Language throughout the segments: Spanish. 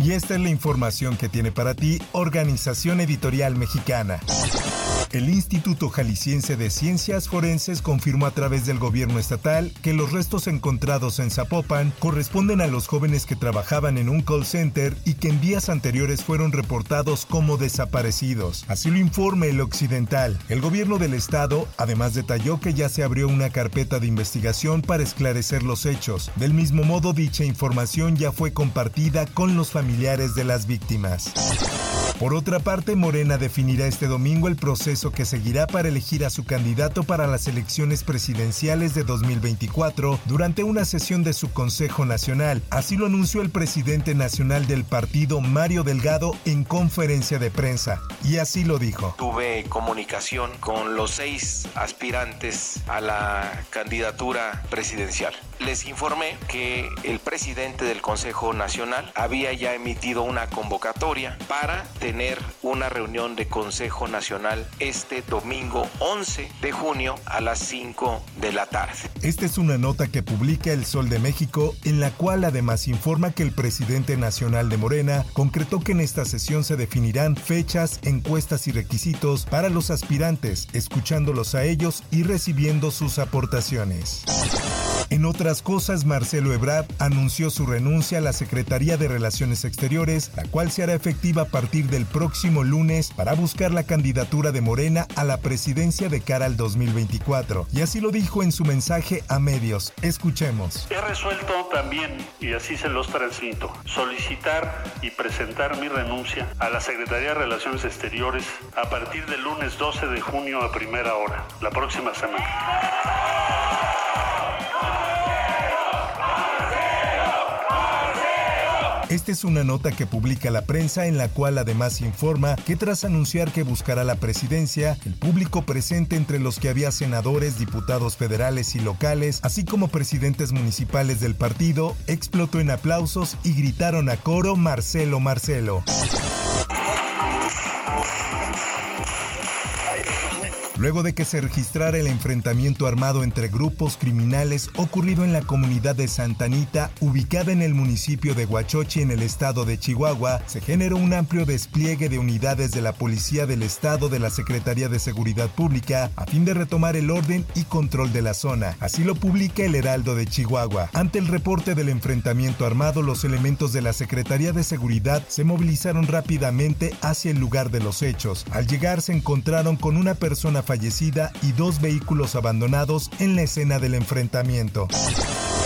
Y esta es la información que tiene para ti Organización Editorial Mexicana. El Instituto Jalisciense de Ciencias Forenses confirmó a través del gobierno estatal que los restos encontrados en Zapopan corresponden a los jóvenes que trabajaban en un call center y que en días anteriores fueron reportados como desaparecidos. Así lo informa el Occidental. El gobierno del estado además detalló que ya se abrió una carpeta de investigación para esclarecer los hechos. Del mismo modo, dicha información ya fue compartida con los familiares de las víctimas. Por otra parte, Morena definirá este domingo el proceso que seguirá para elegir a su candidato para las elecciones presidenciales de 2024 durante una sesión de su Consejo Nacional. Así lo anunció el presidente nacional del partido, Mario Delgado, en conferencia de prensa. Y así lo dijo. Tuve comunicación con los seis aspirantes a la candidatura presidencial. Les informé que el presidente del Consejo Nacional había ya emitido una convocatoria para tener una reunión de Consejo Nacional este domingo 11 de junio a las 5 de la tarde. Esta es una nota que publica El Sol de México, en la cual además informa que el presidente nacional de Morena concretó que en esta sesión se definirán fechas, encuestas y requisitos para los aspirantes, escuchándolos a ellos y recibiendo sus aportaciones. En otras cosas, Marcelo Ebrard anunció su renuncia a la Secretaría de Relaciones Exteriores, la cual se hará efectiva a partir del próximo lunes para buscar la candidatura de Morena a la presidencia de cara al 2024. Y así lo dijo en su mensaje a medios. Escuchemos. He resuelto también, y así se los transmito, solicitar y presentar mi renuncia a la Secretaría de Relaciones Exteriores a partir del lunes 12 de junio a primera hora, la próxima semana. Esta es una nota que publica la prensa en la cual además informa que tras anunciar que buscará la presidencia, el público presente entre los que había senadores, diputados federales y locales, así como presidentes municipales del partido, explotó en aplausos y gritaron a coro Marcelo Marcelo. Luego de que se registrara el enfrentamiento armado entre grupos criminales ocurrido en la comunidad de Santa Anita, ubicada en el municipio de Huachochi en el estado de Chihuahua, se generó un amplio despliegue de unidades de la Policía del Estado de la Secretaría de Seguridad Pública a fin de retomar el orden y control de la zona. Así lo publica el Heraldo de Chihuahua. Ante el reporte del enfrentamiento armado, los elementos de la Secretaría de Seguridad se movilizaron rápidamente hacia el lugar de los hechos. Al llegar se encontraron con una persona fallecida y dos vehículos abandonados en la escena del enfrentamiento.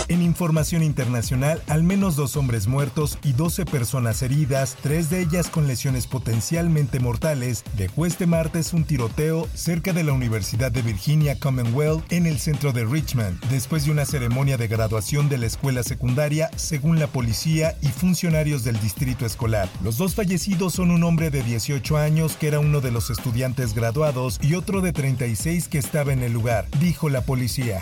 En información internacional, al menos dos hombres muertos y 12 personas heridas, tres de ellas con lesiones potencialmente mortales, dejó este martes un tiroteo cerca de la Universidad de Virginia Commonwealth en el centro de Richmond, después de una ceremonia de graduación de la escuela secundaria, según la policía y funcionarios del distrito escolar. Los dos fallecidos son un hombre de 18 años que era uno de los estudiantes graduados y otro de 36 que estaba en el lugar, dijo la policía.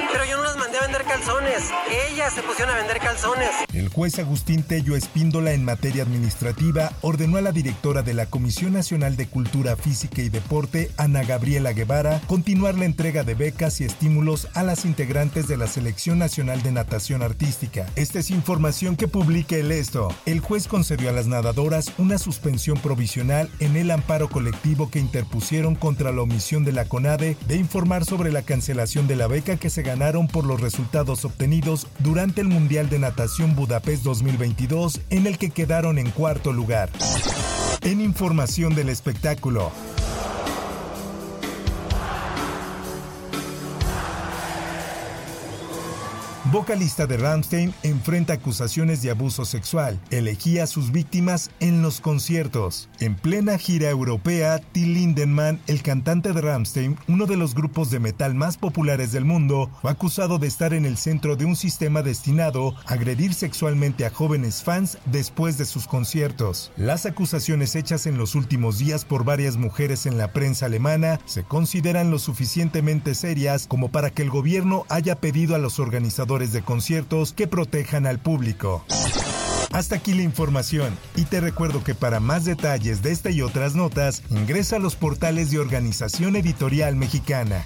calzones. Ellas se pusieron a vender calzones. El juez Agustín Tello Espíndola en materia administrativa ordenó a la directora de la Comisión Nacional de Cultura Física y Deporte, Ana Gabriela Guevara, continuar la entrega de becas y estímulos a las integrantes de la Selección Nacional de Natación Artística. Esta es información que publica el esto. El juez concedió a las nadadoras una suspensión provisional en el amparo colectivo que interpusieron contra la omisión de la CONADE de informar sobre la cancelación de la beca que se ganaron por los resultados obtenidos durante el Mundial de Natación Budapest 2022 en el que quedaron en cuarto lugar. En información del espectáculo. Vocalista de Ramstein, enfrenta acusaciones de abuso sexual. Elegía a sus víctimas en los conciertos. En plena gira europea, Till Lindemann, el cantante de Ramstein, uno de los grupos de metal más populares del mundo, fue acusado de estar en el centro de un sistema destinado a agredir sexualmente a jóvenes fans después de sus conciertos. Las acusaciones hechas en los últimos días por varias mujeres en la prensa alemana se consideran lo suficientemente serias como para que el gobierno haya pedido a los organizadores de conciertos que protejan al público. Hasta aquí la información y te recuerdo que para más detalles de esta y otras notas ingresa a los portales de Organización Editorial Mexicana.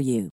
for you.